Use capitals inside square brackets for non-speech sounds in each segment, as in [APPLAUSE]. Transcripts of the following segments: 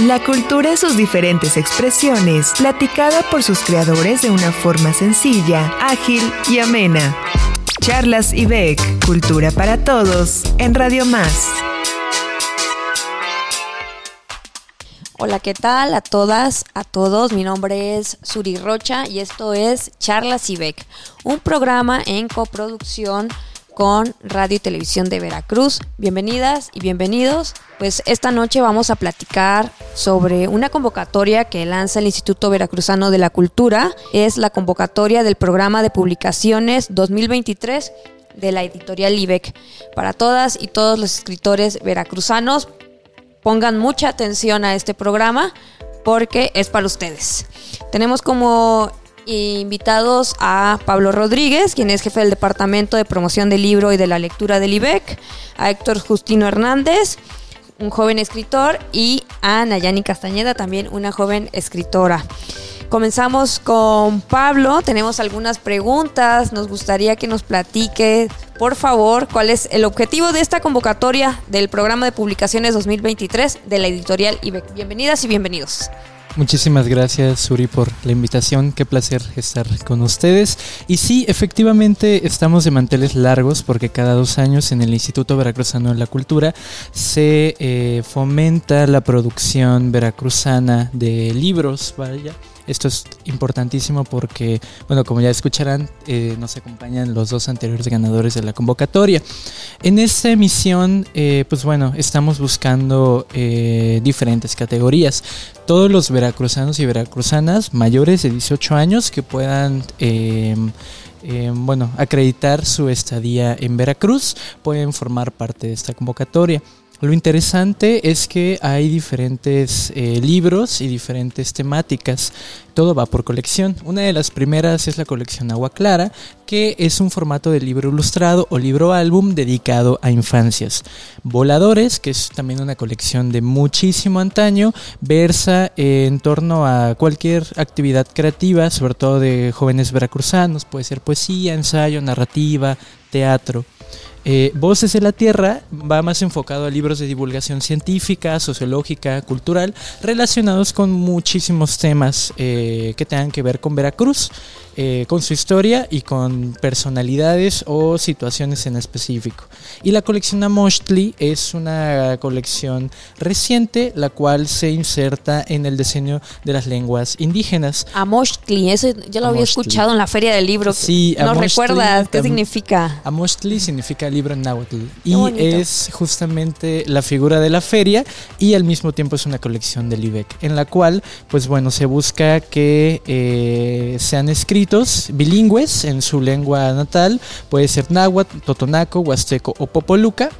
La cultura y sus diferentes expresiones, platicada por sus creadores de una forma sencilla, ágil y amena. Charlas IBEC, Cultura para Todos, en Radio Más. Hola, ¿qué tal a todas, a todos? Mi nombre es Suri Rocha y esto es Charlas IBEC, un programa en coproducción con Radio y Televisión de Veracruz. Bienvenidas y bienvenidos. Pues esta noche vamos a platicar sobre una convocatoria que lanza el Instituto Veracruzano de la Cultura. Es la convocatoria del programa de publicaciones 2023 de la editorial IBEC. Para todas y todos los escritores veracruzanos, pongan mucha atención a este programa porque es para ustedes. Tenemos como invitados a Pablo Rodríguez, quien es jefe del Departamento de Promoción del Libro y de la Lectura del IBEC, a Héctor Justino Hernández, un joven escritor, y a Nayani Castañeda, también una joven escritora. Comenzamos con Pablo, tenemos algunas preguntas, nos gustaría que nos platique, por favor, cuál es el objetivo de esta convocatoria del programa de publicaciones 2023 de la editorial IBEC. Bienvenidas y bienvenidos. Muchísimas gracias, Suri, por la invitación. Qué placer estar con ustedes. Y sí, efectivamente, estamos de manteles largos porque cada dos años en el Instituto Veracruzano de la Cultura se eh, fomenta la producción veracruzana de libros, vaya esto es importantísimo porque, bueno, como ya escucharán, eh, nos acompañan los dos anteriores ganadores de la convocatoria. En esta emisión, eh, pues bueno, estamos buscando eh, diferentes categorías. Todos los veracruzanos y veracruzanas mayores de 18 años que puedan... bueno, acreditar su estadía en Veracruz pueden formar parte de esta convocatoria. Lo interesante es que hay diferentes eh, libros y diferentes temáticas. Todo va por colección. Una de las primeras es la colección Agua Clara, que es un formato de libro ilustrado o libro álbum dedicado a infancias. Voladores, que es también una colección de muchísimo antaño, versa en torno a cualquier actividad creativa, sobre todo de jóvenes veracruzanos. Puede ser poesía, ensayo, narrativa, teatro. Eh, Voces de la Tierra va más enfocado a libros de divulgación científica, sociológica, cultural, relacionados con muchísimos temas eh, que tengan que ver con Veracruz. Eh, con su historia y con personalidades o situaciones en específico. Y la colección Amochtli es una colección reciente, la cual se inserta en el diseño de las lenguas indígenas. Amochtli, eso ya lo había escuchado en la Feria del Libro. Sí, ¿No recuerdas qué significa? Amochtli significa libro en náhuatl y es justamente la figura de la feria y al mismo tiempo es una colección del IBEC, en la cual, pues bueno, se busca que eh, sean escritos bilingües en su lengua natal, puede ser náhuatl, totonaco, huasteco o popoluca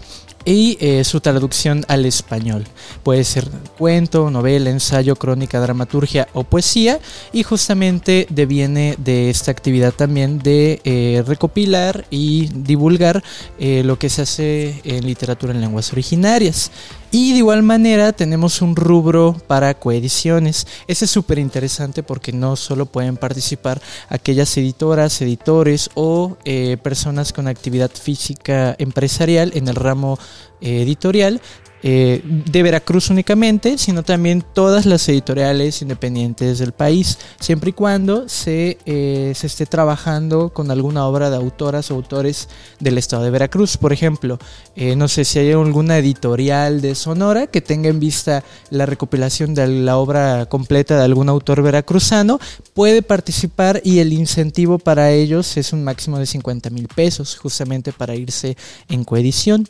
y eh, su traducción al español. Puede ser cuento, novela, ensayo, crónica, dramaturgia o poesía y justamente deviene de esta actividad también de eh, recopilar y divulgar eh, lo que se hace en literatura en lenguas originarias. Y de igual manera tenemos un rubro para coediciones. Ese es súper interesante porque no solo pueden participar aquellas editoras, editores o personas con actividad física empresarial en el ramo editorial, eh, de Veracruz únicamente, sino también todas las editoriales independientes del país, siempre y cuando se, eh, se esté trabajando con alguna obra de autoras o autores del estado de Veracruz. Por ejemplo, eh, no sé si hay alguna editorial de Sonora que tenga en vista la recopilación de la obra completa de algún autor veracruzano, puede participar y el incentivo para ellos es un máximo de 50 mil pesos, justamente para irse en coedición.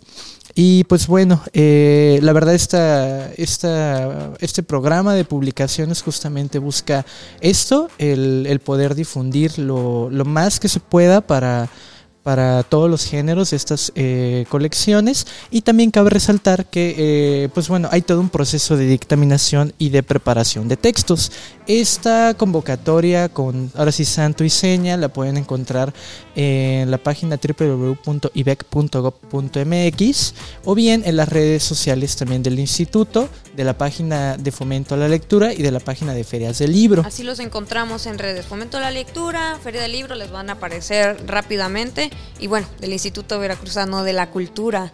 Y pues bueno, eh, la verdad esta, esta, este programa de publicaciones justamente busca esto, el, el poder difundir lo, lo más que se pueda para para todos los géneros de estas eh, colecciones. Y también cabe resaltar que eh, pues bueno hay todo un proceso de dictaminación y de preparación de textos. Esta convocatoria con ahora sí santo y seña la pueden encontrar en la página www.ibec.gov.mx o bien en las redes sociales también del instituto de la página de fomento a la lectura y de la página de ferias del libro. Así los encontramos en redes fomento a la lectura feria del libro les van a aparecer rápidamente y bueno, del Instituto Veracruzano de la Cultura.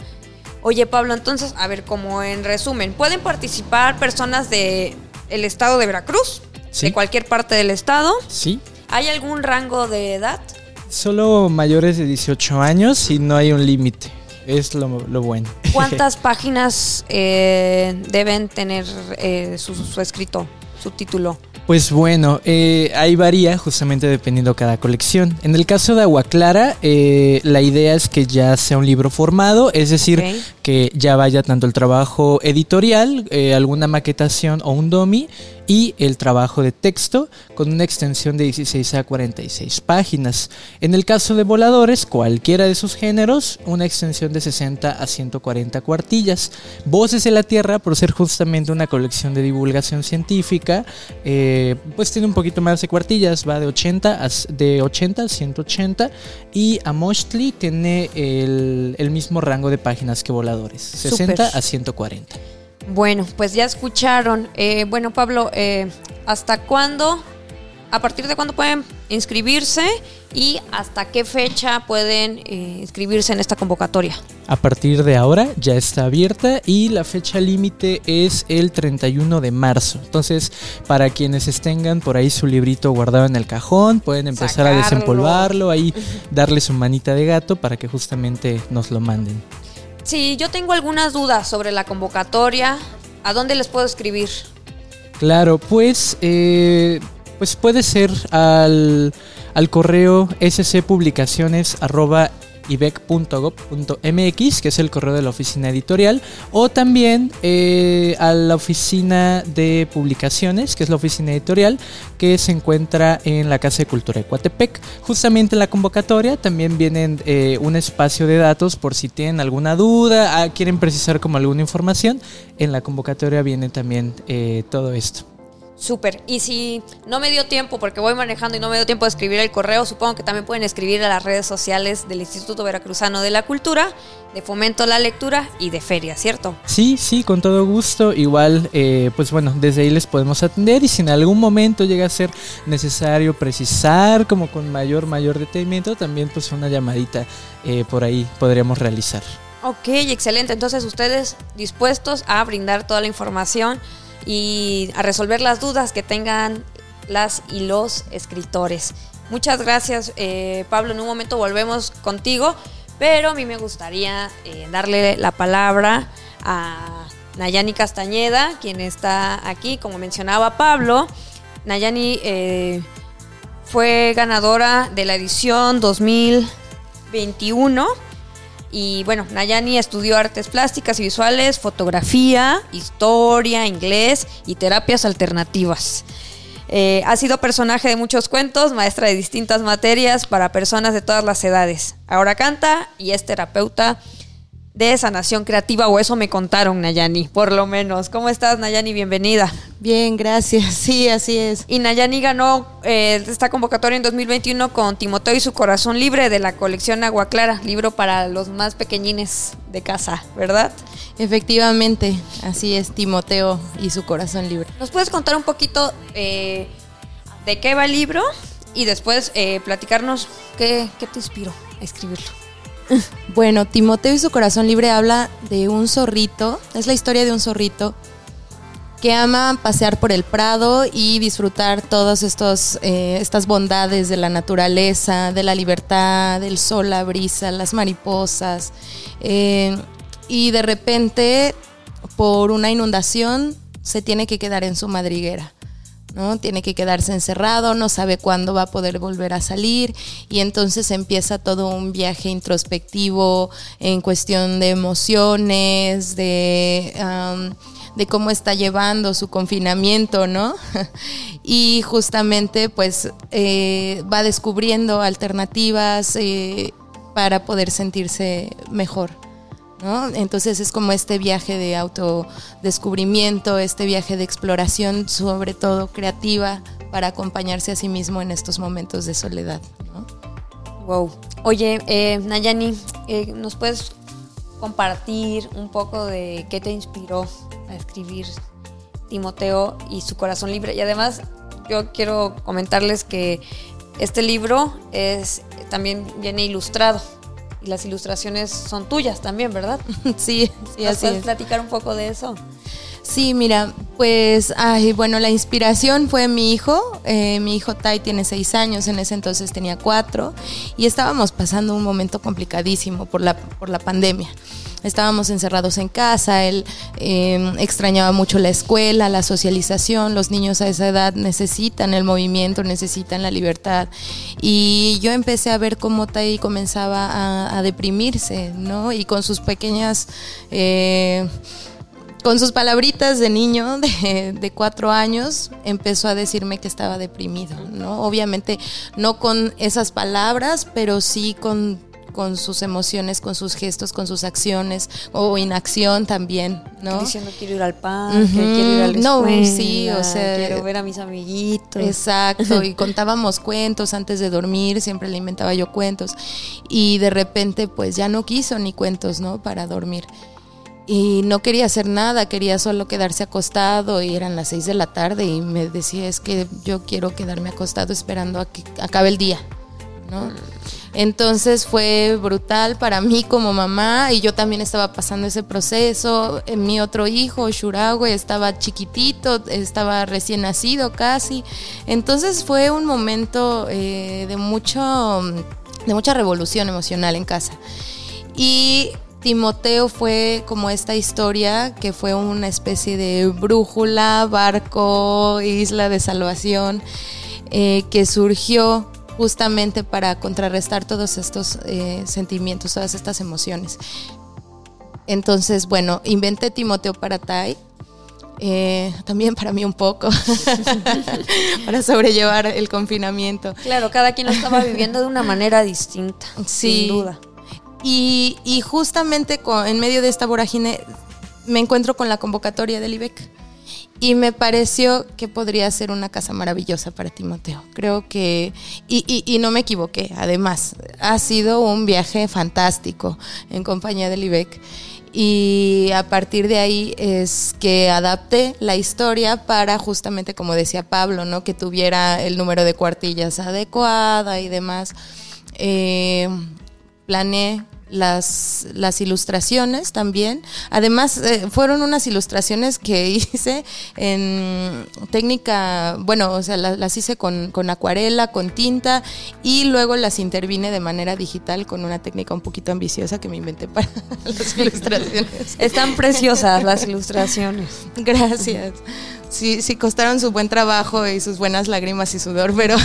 Oye, Pablo, entonces, a ver, como en resumen, ¿pueden participar personas de el estado de Veracruz? Sí. De cualquier parte del estado. Sí. ¿Hay algún rango de edad? Solo mayores de 18 años y no hay un límite. Es lo, lo bueno. [LAUGHS] ¿Cuántas páginas eh, deben tener eh, su, su escrito, su título? Pues bueno, eh, ahí varía justamente dependiendo cada colección. En el caso de Agua Clara, eh, la idea es que ya sea un libro formado, es decir. Que ya vaya tanto el trabajo editorial, eh, alguna maquetación o un domi, y el trabajo de texto con una extensión de 16 a 46 páginas. En el caso de Voladores, cualquiera de sus géneros, una extensión de 60 a 140 cuartillas. Voces de la Tierra, por ser justamente una colección de divulgación científica, eh, pues tiene un poquito más de cuartillas, va de 80 a, de 80 a 180 y Amochtli tiene el, el mismo rango de páginas que Voladores, 60 Súper. a 140. Bueno, pues ya escucharon. Eh, bueno, Pablo, eh, ¿hasta cuándo? ¿A partir de cuándo pueden inscribirse? ¿Y hasta qué fecha pueden eh, inscribirse en esta convocatoria? A partir de ahora ya está abierta y la fecha límite es el 31 de marzo. Entonces, para quienes tengan por ahí su librito guardado en el cajón, pueden empezar a desempolvarlo, ahí darle su manita de gato para que justamente nos lo manden. Si yo tengo algunas dudas sobre la convocatoria, ¿a dónde les puedo escribir? Claro, pues, eh, pues puede ser al, al correo scpublicaciones.ibec.gov.mx, que es el correo de la oficina editorial, o también eh, a la oficina de publicaciones, que es la oficina editorial, que se encuentra en la Casa de Cultura de Coatepec. Justamente en la convocatoria también vienen eh, un espacio de datos por si tienen alguna duda, ah, quieren precisar como alguna información. En la convocatoria viene también eh, todo esto. Súper. Y si no me dio tiempo, porque voy manejando y no me dio tiempo de escribir el correo, supongo que también pueden escribir a las redes sociales del Instituto Veracruzano de la Cultura, de Fomento a la Lectura y de Feria, ¿cierto? Sí, sí, con todo gusto. Igual, eh, pues bueno, desde ahí les podemos atender y si en algún momento llega a ser necesario precisar como con mayor, mayor detenimiento, también pues una llamadita eh, por ahí podríamos realizar. Ok, excelente. Entonces ustedes dispuestos a brindar toda la información y a resolver las dudas que tengan las y los escritores. Muchas gracias, eh, Pablo. En un momento volvemos contigo, pero a mí me gustaría eh, darle la palabra a Nayani Castañeda, quien está aquí, como mencionaba Pablo. Nayani eh, fue ganadora de la edición 2021 y bueno, Nayani estudió artes plásticas y visuales, fotografía, historia, inglés y terapias alternativas. Eh, ha sido personaje de muchos cuentos, maestra de distintas materias para personas de todas las edades. Ahora canta y es terapeuta de sanación creativa, o eso me contaron, Nayani, por lo menos. ¿Cómo estás, Nayani? Bienvenida. Bien, gracias. Sí, así es. Y Nayani ganó eh, esta convocatoria en 2021 con Timoteo y su corazón libre de la colección Agua Clara, libro para los más pequeñines de casa, ¿verdad? Efectivamente, así es, Timoteo y su corazón libre. ¿Nos puedes contar un poquito eh, de qué va el libro y después eh, platicarnos qué, qué te inspiró a escribirlo? [LAUGHS] Bueno, Timoteo y su corazón libre habla de un zorrito, es la historia de un zorrito que ama pasear por el prado y disfrutar todas eh, estas bondades de la naturaleza, de la libertad, del sol, la brisa, las mariposas. eh, y de repente, por una inundación, se tiene que quedar en su madriguera. ¿No? Tiene que quedarse encerrado, no sabe cuándo va a poder volver a salir y entonces empieza todo un viaje introspectivo en cuestión de emociones, de, de cómo está llevando su confinamiento, ¿no? [LAUGHS] y justamente pues eh, va descubriendo alternativas eh, para poder sentirse mejor. ¿No? Entonces es como este viaje de autodescubrimiento, este viaje de exploración, sobre todo creativa, para acompañarse a sí mismo en estos momentos de soledad. Wow. Oye, eh, Nayani, eh, ¿nos puedes compartir un poco de qué te inspiró a escribir Timoteo y su corazón libre? Y además, yo quiero comentarles que este libro es también viene ilustrado. Y las ilustraciones son tuyas también, ¿verdad? [LAUGHS] sí, sí, ¿Nos así puedes es. platicar un poco de eso? Sí, mira, pues, bueno, la inspiración fue mi hijo. Eh, mi hijo Tai tiene seis años, en ese entonces tenía cuatro, y estábamos pasando un momento complicadísimo por la, por la pandemia. Estábamos encerrados en casa, él eh, extrañaba mucho la escuela, la socialización, los niños a esa edad necesitan el movimiento, necesitan la libertad. Y yo empecé a ver cómo Tai comenzaba a, a deprimirse, ¿no? Y con sus pequeñas... Eh, con sus palabritas de niño [LAUGHS] de, de, cuatro años, empezó a decirme que estaba deprimido, ¿no? Obviamente no con esas palabras, pero sí con, con sus emociones, con sus gestos, con sus acciones o inacción también, ¿no? Diciendo quiero ir al parque, uh -huh. quiero ir a la No, escuela, sí, o sea, quiero ver a mis amiguitos. Exacto, y [LAUGHS] contábamos cuentos antes de dormir, siempre le inventaba yo cuentos y de repente pues ya no quiso ni cuentos, ¿no? Para dormir y no quería hacer nada, quería solo quedarse acostado y eran las seis de la tarde y me decía es que yo quiero quedarme acostado esperando a que acabe el día, ¿no? Entonces fue brutal para mí como mamá y yo también estaba pasando ese proceso. Mi otro hijo, Shuragüe, estaba chiquitito, estaba recién nacido casi. Entonces fue un momento eh, de mucho, de mucha revolución emocional en casa. Y Timoteo fue como esta historia que fue una especie de brújula, barco, isla de salvación, eh, que surgió justamente para contrarrestar todos estos eh, sentimientos, todas estas emociones. Entonces, bueno, inventé Timoteo para Tai. Eh, también para mí un poco, [LAUGHS] para sobrellevar el confinamiento. Claro, cada quien lo estaba viviendo de una manera distinta, sí. sin duda. Y, y justamente con, en medio de esta vorágine me encuentro con la convocatoria del IBEC y me pareció que podría ser una casa maravillosa para Timoteo. Creo que, y, no me equivoqué, además, ha sido un viaje fantástico en compañía del IBEC. Y a partir de ahí es que adapté la historia para justamente, como decía Pablo, ¿no? que tuviera el número de cuartillas adecuada y demás. Eh, planeé las, las ilustraciones también. Además, eh, fueron unas ilustraciones que [LAUGHS] hice en técnica, bueno, o sea, las, las hice con, con, acuarela, con tinta y luego las intervine de manera digital con una técnica un poquito ambiciosa que me inventé [LAUGHS] para las ilustraciones. Están preciosas las ilustraciones. Gracias. Sí, sí, costaron su buen trabajo y sus buenas lágrimas y sudor, pero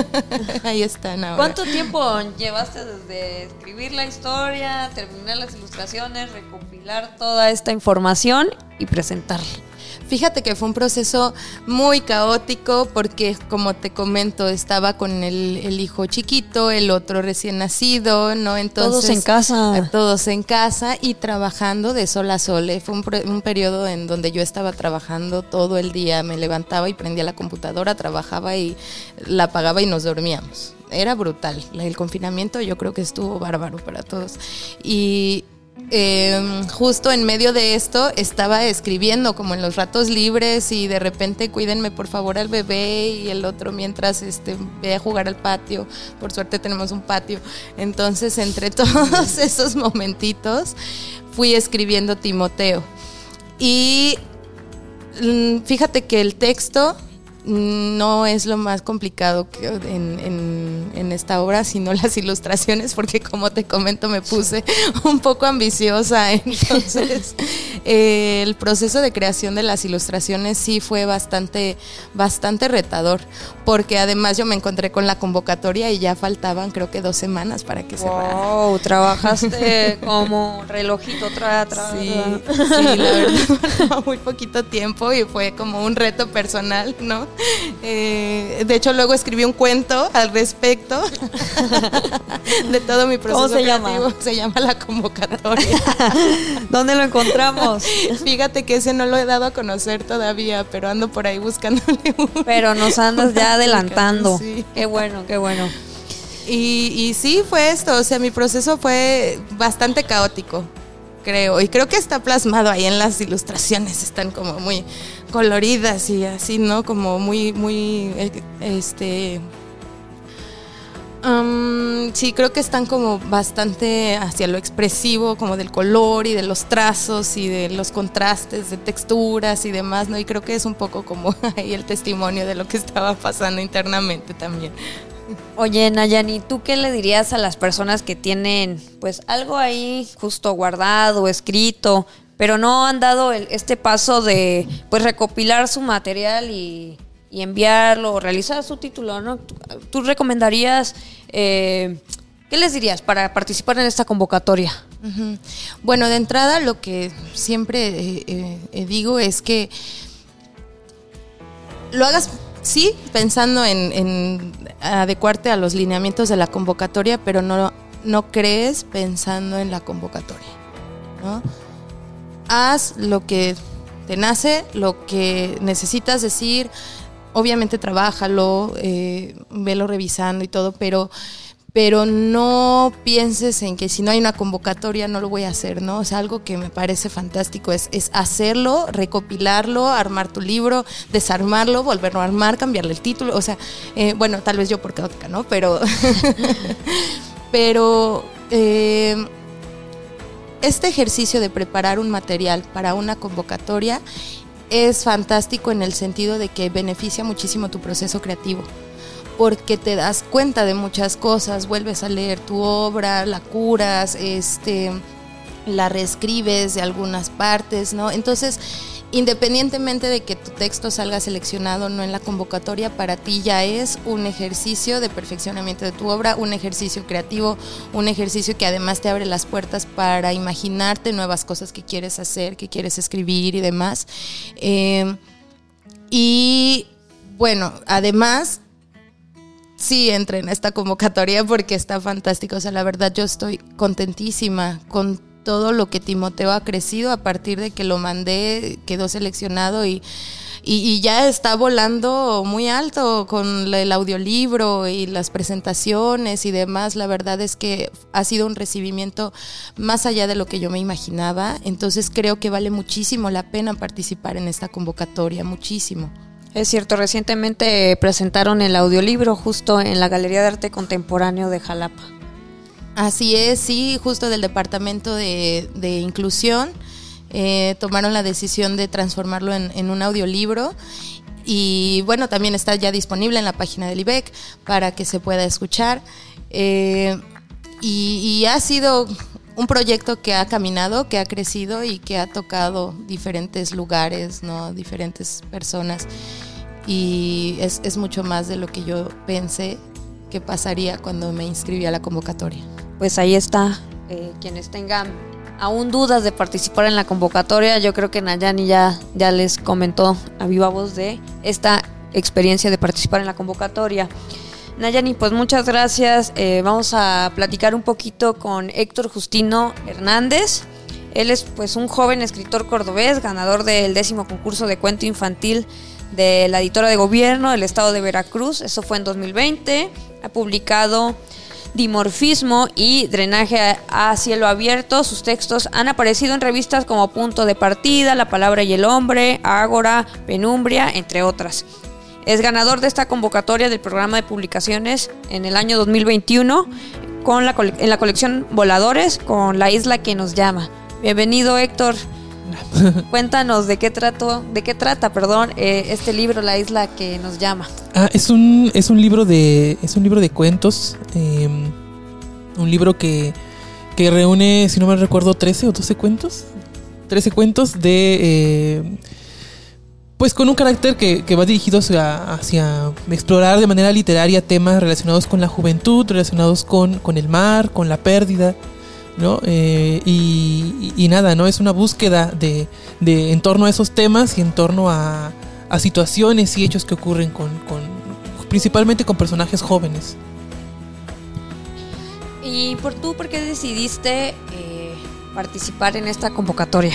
[LAUGHS] ahí están ahora. ¿Cuánto tiempo llevaste desde escribir la historia, terminar las ilustraciones, recopilar toda esta información y presentarla? Fíjate que fue un proceso muy caótico porque, como te comento, estaba con el, el, hijo chiquito, el otro recién nacido, ¿no? Entonces, todos en casa. Todos en casa y trabajando de sol a sol. Fue un, un periodo en donde yo estaba trabajando todo el día. Me levantaba y prendía la computadora, trabajaba y la apagaba y nos dormíamos. Era brutal. El confinamiento yo creo que estuvo bárbaro para todos. Y eh, justo en medio de esto estaba escribiendo como en los ratos libres y de repente cuídenme por favor al bebé y el otro mientras este, ve a jugar al patio. Por suerte tenemos un patio. Entonces entre [LAUGHS] todos esos momentitos fui escribiendo Timoteo. Y fíjate que el texto no es lo más complicado que en, en, en, esta obra, sino las ilustraciones, porque como te comento me puse [LAUGHS] un poco ambiciosa. [LAUGHS] Entonces, eh, el proceso de creación de las ilustraciones sí fue bastante, bastante retador, porque además yo me encontré con la convocatoria y ya faltaban creo que dos semanas para que wow, cerrara. Wow, trabajaste [LAUGHS] como relojito tra, tra, sí, sí, la verdad, muy poquito tiempo y fue como un reto personal, ¿no? [LAUGHS] Eh, de hecho, luego escribí un cuento al respecto [LAUGHS] de todo mi proceso. ¿Cómo se creativo. llama? Se llama La Convocatoria. [LAUGHS] ¿Dónde lo encontramos? Fíjate que ese no lo he dado a conocer todavía, pero ando por ahí buscándole un. Pero nos andas ya adelantando. Sí. Qué bueno, qué bueno. Y, y sí, fue esto. O sea, mi proceso fue bastante caótico creo. Y creo que está plasmado ahí en las ilustraciones. Están como muy coloridas y así, ¿no? Como muy, muy, este... sí, creo que están como bastante hacia lo expresivo, como del color y de los trazos y de los contrastes de texturas y demás, ¿no? Y creo que es un poco como [LAUGHS] ahí el testimonio de lo que estaba pasando internamente también. Oye, Nayani, ¿tú qué le dirías a las personas que tienen pues algo ahí justo guardado, escrito, pero no han dado este paso de pues recopilar su material y enviarlo realizar su título, ¿no? ¿Tú, recomendarías, eh, qué les dirías para participar en esta convocatoria? Bueno, de entrada lo que siempre eh, eh, digo es que lo hagas, sí, pensando en, adecuarte a los lineamientos de la convocatoria, pero no, no crees pensando en la convocatoria, ¿no? Haz lo que te nace, lo que necesitas decir, obviamente trabájalo, eh, velo revisando y todo, pero, pero no pienses en que si no hay una convocatoria no lo voy a hacer, ¿no? O sea, algo que me parece fantástico es, es hacerlo, recopilarlo, armar tu libro, desarmarlo, volverlo a armar, cambiarle el título, o sea, eh, bueno, tal vez yo por caótica, ¿no? Pero, [LAUGHS] pero eh, este ejercicio de preparar un material para una convocatoria es fantástico en el sentido de que beneficia muchísimo tu proceso creativo porque te das cuenta de muchas cosas, vuelves a leer tu obra, la curas, este la reescribes de algunas partes, ¿no? Entonces, independientemente de que tu texto salga seleccionado o no en la convocatoria, para ti ya es un ejercicio de perfeccionamiento de tu obra, un ejercicio creativo, un ejercicio que además te abre las puertas para imaginarte nuevas cosas que quieres hacer, que quieres escribir y demás. Eh, y bueno, además sí entre en esta convocatoria porque está fantástico. O sea, la verdad yo estoy contentísima con todo lo que Timoteo ha crecido a partir de que lo mandé, quedó seleccionado y, y, ya está volando muy alto con el audiolibro y las presentaciones y demás. La verdad es que ha sido un recibimiento más allá de lo que yo me imaginaba. Entonces creo que vale muchísimo la pena participar en esta convocatoria, muchísimo. Es cierto, recientemente presentaron el audiolibro justo en la Galería de Arte Contemporáneo de Jalapa. Así es, sí, justo del Departamento de, Inclusión. Eh, tomaron la decisión de transformarlo en, un audiolibro y bueno, también está ya disponible en la página del IBEC para que se pueda escuchar. Eh, y, ha sido un proyecto que ha caminado, que ha crecido y que ha tocado diferentes lugares, ¿no? diferentes personas. Y es, es mucho más de lo que yo pensé que pasaría cuando me inscribí a la convocatoria pues ahí está. Eh, quienes tengan aún dudas de participar en la convocatoria, yo creo que Nayani ya, ya les comentó a viva voz de esta experiencia de participar en la convocatoria. Nayani, pues muchas gracias. Eh, vamos a platicar un poquito con Héctor Justino Hernández. Él es pues un joven escritor cordobés, ganador del décimo concurso de cuento infantil de la editora de gobierno del estado de Veracruz. Eso fue en 2020. Ha publicado dimorfismo y drenaje a cielo abierto. Sus textos han aparecido en revistas como Punto de Partida, La Palabra y el Hombre, Ágora, Penumbria, entre otras. Es ganador de esta convocatoria del programa de publicaciones en el año 2021 con la, en la colección Voladores con La Isla que nos llama. Bienvenido Héctor. [LAUGHS] Cuéntanos de qué trato, de qué trata, perdón, eh, este libro, La isla que nos llama. Ah, es un, es un libro de, es un libro de cuentos, em, un libro que, que reúne, si no me recuerdo, 13 o 12 cuentos, 13 cuentos de, eh, pues con un carácter que, va dirigido hacia, hacia, explorar de manera literaria temas relacionados con la juventud, relacionados con, con el mar, con la pérdida. ¿No? Eh, y, nada, ¿no? Es una búsqueda de, de, en torno a esos temas y en torno a, a situaciones y hechos que ocurren con, con, principalmente con personajes jóvenes. ¿Y por tú por qué decidiste eh, participar en esta convocatoria?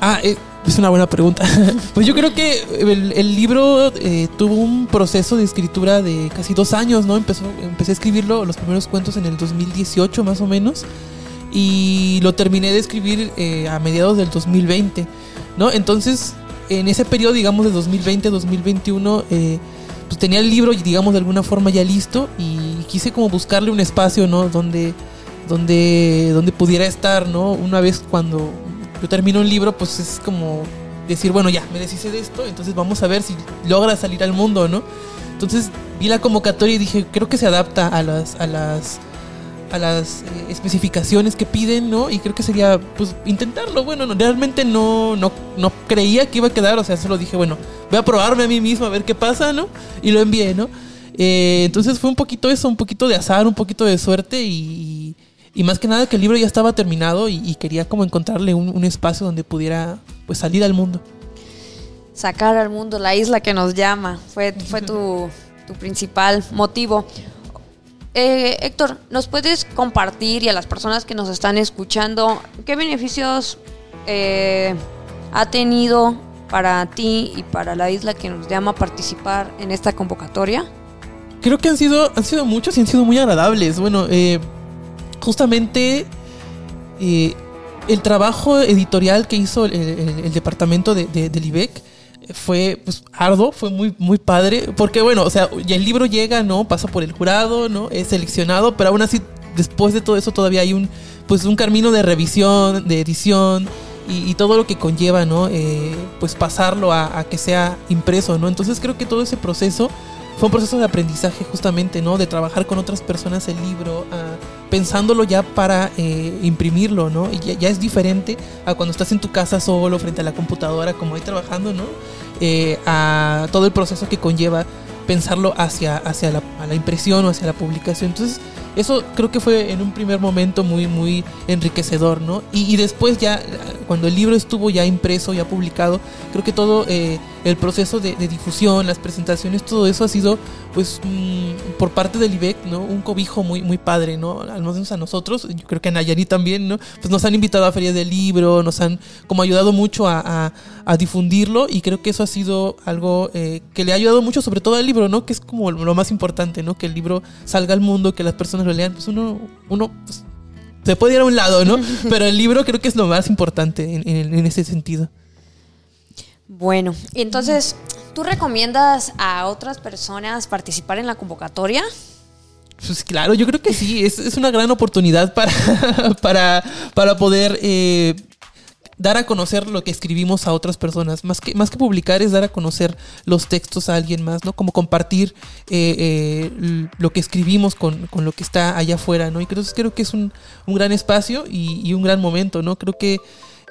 Ah, eh, es una buena pregunta. [LAUGHS] pues yo creo que el, libro eh, tuvo un proceso de escritura de casi dos años, ¿no? Empezó, empecé a escribirlo, los primeros cuentos en el 2018 más o menos, y lo terminé de escribir eh, a mediados del 2020, ¿no? Entonces, en ese periodo, digamos, de 2020-2021, eh, pues tenía el libro, digamos, de alguna forma ya listo y quise como buscarle un espacio, ¿no? Donde, donde, donde pudiera estar, ¿no? Una vez cuando yo termino un libro, pues es como decir, bueno, ya, me deshice de esto, entonces vamos a ver si logra salir al mundo, ¿no? Entonces vi la convocatoria y dije, creo que se adapta a las, a las, a las eh, especificaciones que piden, ¿no? Y creo que sería, pues, intentarlo. Bueno, realmente no, no, no creía que iba a quedar, o sea, solo dije, bueno, voy a probarme a mí mismo a ver qué pasa, ¿no? Y lo envié, ¿no? Eh, entonces fue un poquito eso, un poquito de azar, un poquito de suerte y más que nada que el libro ya estaba terminado y, quería como encontrarle un, un, espacio donde pudiera pues salir al mundo. Sacar al mundo la isla que nos llama, fue, fue tu, tu principal motivo. Eh, Héctor, ¿nos puedes compartir y a las personas que nos están escuchando qué beneficios eh, ha tenido para ti y para la isla que nos llama participar en esta convocatoria? Creo que han sido, han sido muchos y han sido muy agradables. Bueno, eh, justamente eh, el trabajo editorial que hizo el, departamento de, de, del IBEC fue pues arduo, fue muy muy padre, porque bueno, o sea, el libro llega, ¿no? Pasa por el jurado, ¿no? Es seleccionado, pero aún así después de todo eso todavía hay un pues un camino de revisión, de edición y, todo lo que conlleva, ¿no? Eh, pues pasarlo a, a, que sea impreso, ¿no? Entonces creo que todo ese proceso fue un proceso de aprendizaje justamente, ¿no? De trabajar con otras personas el libro, ah, pensándolo ya para eh, imprimirlo, ¿no? Y ya, es diferente a cuando estás en tu casa solo frente a la computadora, como ahí trabajando, ¿no? Eh, a todo el proceso que conlleva pensarlo hacia, hacia la, la impresión o hacia la publicación. Entonces, eso creo que fue en un primer momento muy, muy enriquecedor, ¿no? Y, después ya, cuando el libro estuvo ya impreso, ya publicado, creo que todo eh, el proceso de, difusión, las presentaciones, todo eso ha sido, pues, mm, por parte del IBEC, ¿no? Un cobijo muy, muy padre, ¿no? Al menos a nosotros, yo creo que a Nayani también, ¿no? Pues nos han invitado a ferias del libro, nos han como ayudado mucho a, difundirlo y creo que eso ha sido algo eh, que le ha ayudado mucho, sobre todo al libro, ¿no? Que es como lo más importante, ¿no? Que el libro salga al mundo, que las personas lo lean, pues uno, uno pues, se puede ir a un lado, ¿no? [LAUGHS] Pero el libro creo que es lo más importante en, ese sentido. Bueno, entonces, ¿tú recomiendas a otras personas participar en la convocatoria? Pues claro, yo creo que sí, es, es una gran oportunidad para, [LAUGHS] para, para poder eh, dar a conocer lo que escribimos a otras personas. Más que, más que publicar es dar a conocer los textos a alguien más, ¿no? Como compartir eh, eh, lo que escribimos con, lo que está allá afuera, ¿no? Y creo, creo que es un, gran espacio y, un gran momento, ¿no? Creo que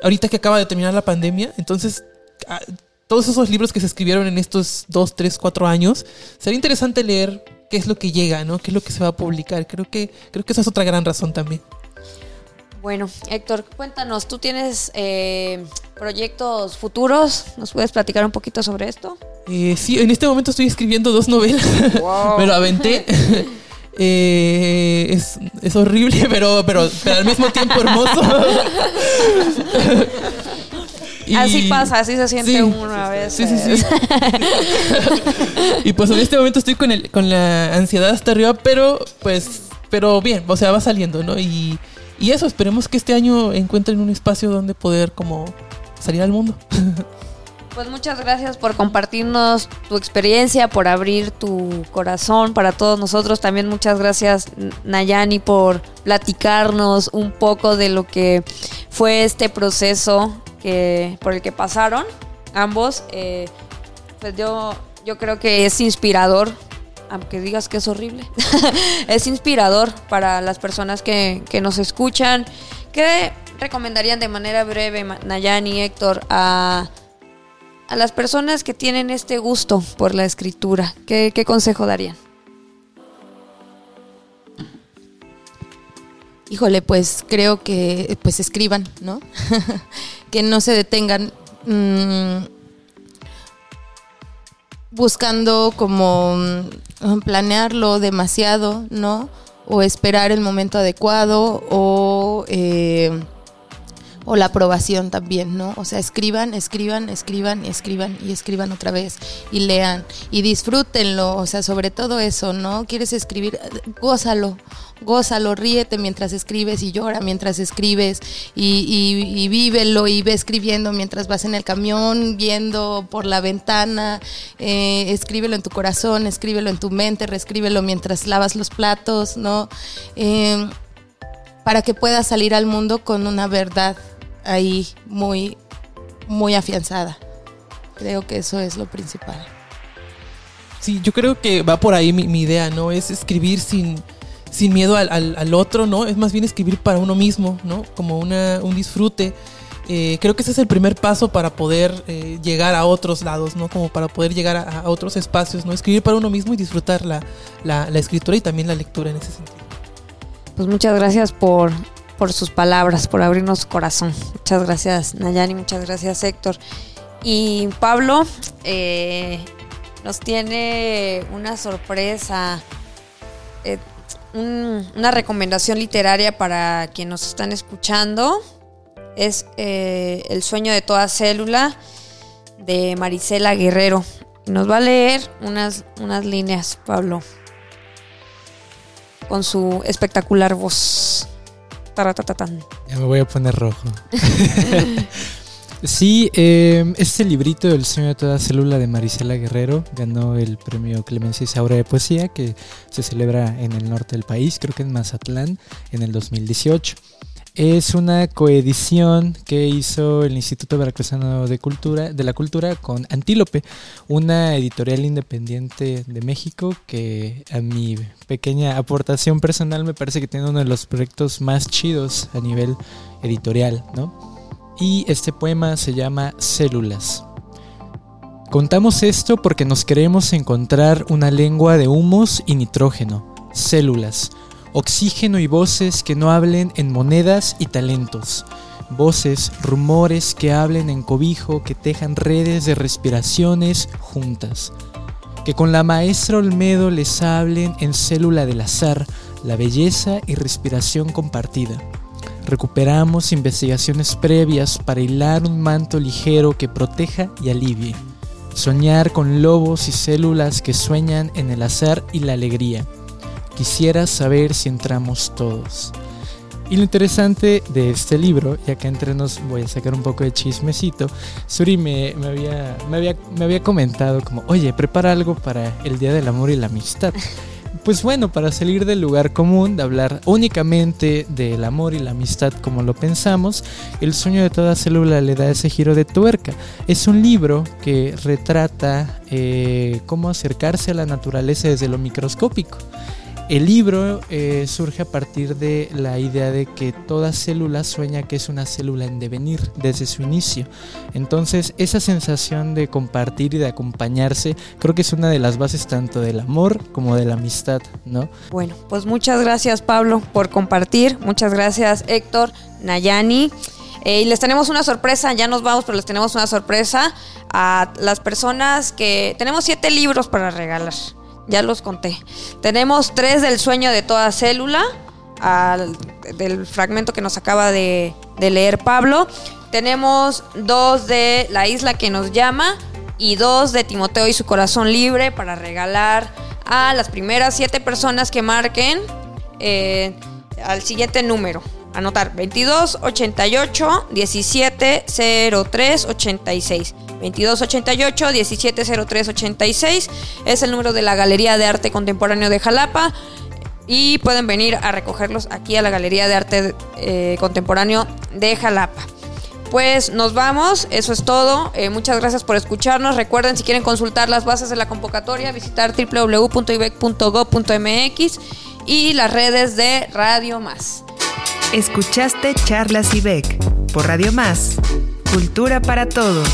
ahorita que acaba de terminar la pandemia, entonces... Ah, todos esos libros que se escribieron en estos dos, tres, cuatro años, sería interesante leer qué es lo que llega, ¿no? ¿Qué es lo que se va a publicar? Creo que, creo que esa es otra gran razón también. Bueno, Héctor, cuéntanos, ¿tú tienes eh, proyectos futuros? ¿Nos puedes platicar un poquito sobre esto? Eh, sí, en este momento estoy escribiendo dos novelas. [LAUGHS] Me lo aventé. [LAUGHS] Eh, es, horrible, [LAUGHS] pero, pero, al mismo tiempo hermoso. así pasa, así se siente uno a veces. Sí, sí, sí. y pues en este momento estoy con, el, con la ansiedad hasta arriba, pero pues, pero bien, o sea, va saliendo, ¿no? Y y eso, esperemos que este año encuentren un espacio donde poder como salir al mundo. Pues muchas gracias por compartirnos tu experiencia, por abrir tu corazón para todos nosotros. También muchas gracias Nayani por platicarnos un poco de lo que fue este proceso que, por el que pasaron ambos. Eh, pues yo, yo creo que es inspirador aunque digas que es horrible, [LAUGHS] es inspirador para las personas que, nos escuchan. ¿Qué recomendarían de manera breve, Nayani y Héctor, a, a, las personas que tienen este gusto por la escritura? ¿Qué, qué consejo darían? Híjole, pues creo que pues escriban, ¿no? [LAUGHS] que no se detengan. Mm, buscando como mm, planearlo demasiado, ¿no? O esperar el momento adecuado o eh, o la aprobación también, ¿no? O sea, escriban, escriban, escriban, escriban y escriban otra vez y lean y disfrútenlo, o sea, sobre todo eso, ¿no? ¿Quieres escribir? Gózalo, gózalo, ríete mientras escribes y llora mientras escribes y, y, y vívelo y ve escribiendo mientras vas en el camión, viendo por la ventana, eh, escríbelo en tu corazón, escríbelo en tu mente, reescríbelo mientras lavas los platos, ¿no? Eh, para que puedas salir al mundo con una verdad ahí muy, muy afianzada. Creo que eso es lo principal. Sí, yo creo que va por ahí mi, idea, ¿no? Es escribir sin, sin miedo al, otro, ¿no? Es más bien escribir para uno mismo, ¿no? Como una, un disfrute. Eh, creo que ese es el primer paso para poder eh, llegar a otros lados, ¿no? Como para poder llegar a, otros espacios, ¿no? Escribir para uno mismo y disfrutar la, la, la escritura y también la lectura en ese sentido. Pues muchas gracias por, por sus palabras, por abrirnos su corazón. Muchas gracias Nayani, muchas gracias Héctor. Y Pablo eh, nos tiene una sorpresa, eh, una recomendación literaria para quienes nos están escuchando. Es eh, El sueño de toda célula de Marisela Guerrero. Nos va a leer unas, unas líneas, Pablo con su espectacular voz. Ya me voy a poner rojo. [LAUGHS] [LAUGHS] sí, este librito El sueño de toda célula de Marisela Guerrero ganó el premio Clemencia Isaura de Poesía que se celebra en el norte del país, creo que en Mazatlán, en el 2018. Es una coedición que hizo el Instituto Veracruzano de Cultura, de la Cultura con Antílope, una editorial independiente de México que a mi pequeña aportación personal me parece que tiene uno de los proyectos más chidos a nivel editorial, ¿no? Y este poema se llama Células. Contamos esto porque nos queremos encontrar una lengua de humos y nitrógeno, células oxígeno y voces que no hablen en monedas y talentos, voces, rumores que hablen en cobijo, que tejan redes de respiraciones juntas, que con la maestra Olmedo les hablen en célula del azar, la belleza y respiración compartida. Recuperamos investigaciones previas para hilar un manto ligero que proteja y alivie. Soñar con lobos y células que sueñan en el azar y la alegría Quisiera saber si entramos todos. Y lo interesante de este libro, ya que entre nos voy a sacar un poco de chismecito, Suri me, había, me, había, me había comentado como, oye, prepara algo para el Día del Amor y la Amistad. Pues bueno, para salir del lugar común, de hablar únicamente del amor y la amistad como lo pensamos, El sueño de toda célula le da ese giro de tuerca. Es un libro que retrata eh, cómo acercarse a la naturaleza desde lo microscópico. El libro eh, surge a partir de la idea de que toda célula sueña que es una célula en devenir desde su inicio. Entonces, esa sensación de compartir y de acompañarse creo que es una de las bases tanto del amor como de la amistad, ¿no? Bueno, pues muchas gracias Pablo por compartir, muchas gracias Héctor, Nayani. Eh, y les tenemos una sorpresa, ya nos vamos, pero les tenemos una sorpresa a las personas que tenemos siete libros para regalar ya los conté. Tenemos tres del sueño de toda célula, del fragmento que nos acaba de, leer Pablo. Tenemos dos de La isla que nos llama y dos de Timoteo y su corazón libre para regalar a las primeras siete personas que marquen eh, al siguiente número. Anotar 22 88 17 03 86. 2288 170386 es el número de la Galería de Arte Contemporáneo de Jalapa y pueden venir a recogerlos aquí a la Galería de Arte eh, Contemporáneo de Jalapa. Pues nos vamos, eso es todo. Eh, muchas gracias por escucharnos. Recuerden, si quieren consultar las bases de la convocatoria, visitar www.ibec.go.mx y las redes de Radio Más. Escuchaste Charlas IBEC por Radio Más, Cultura para Todos.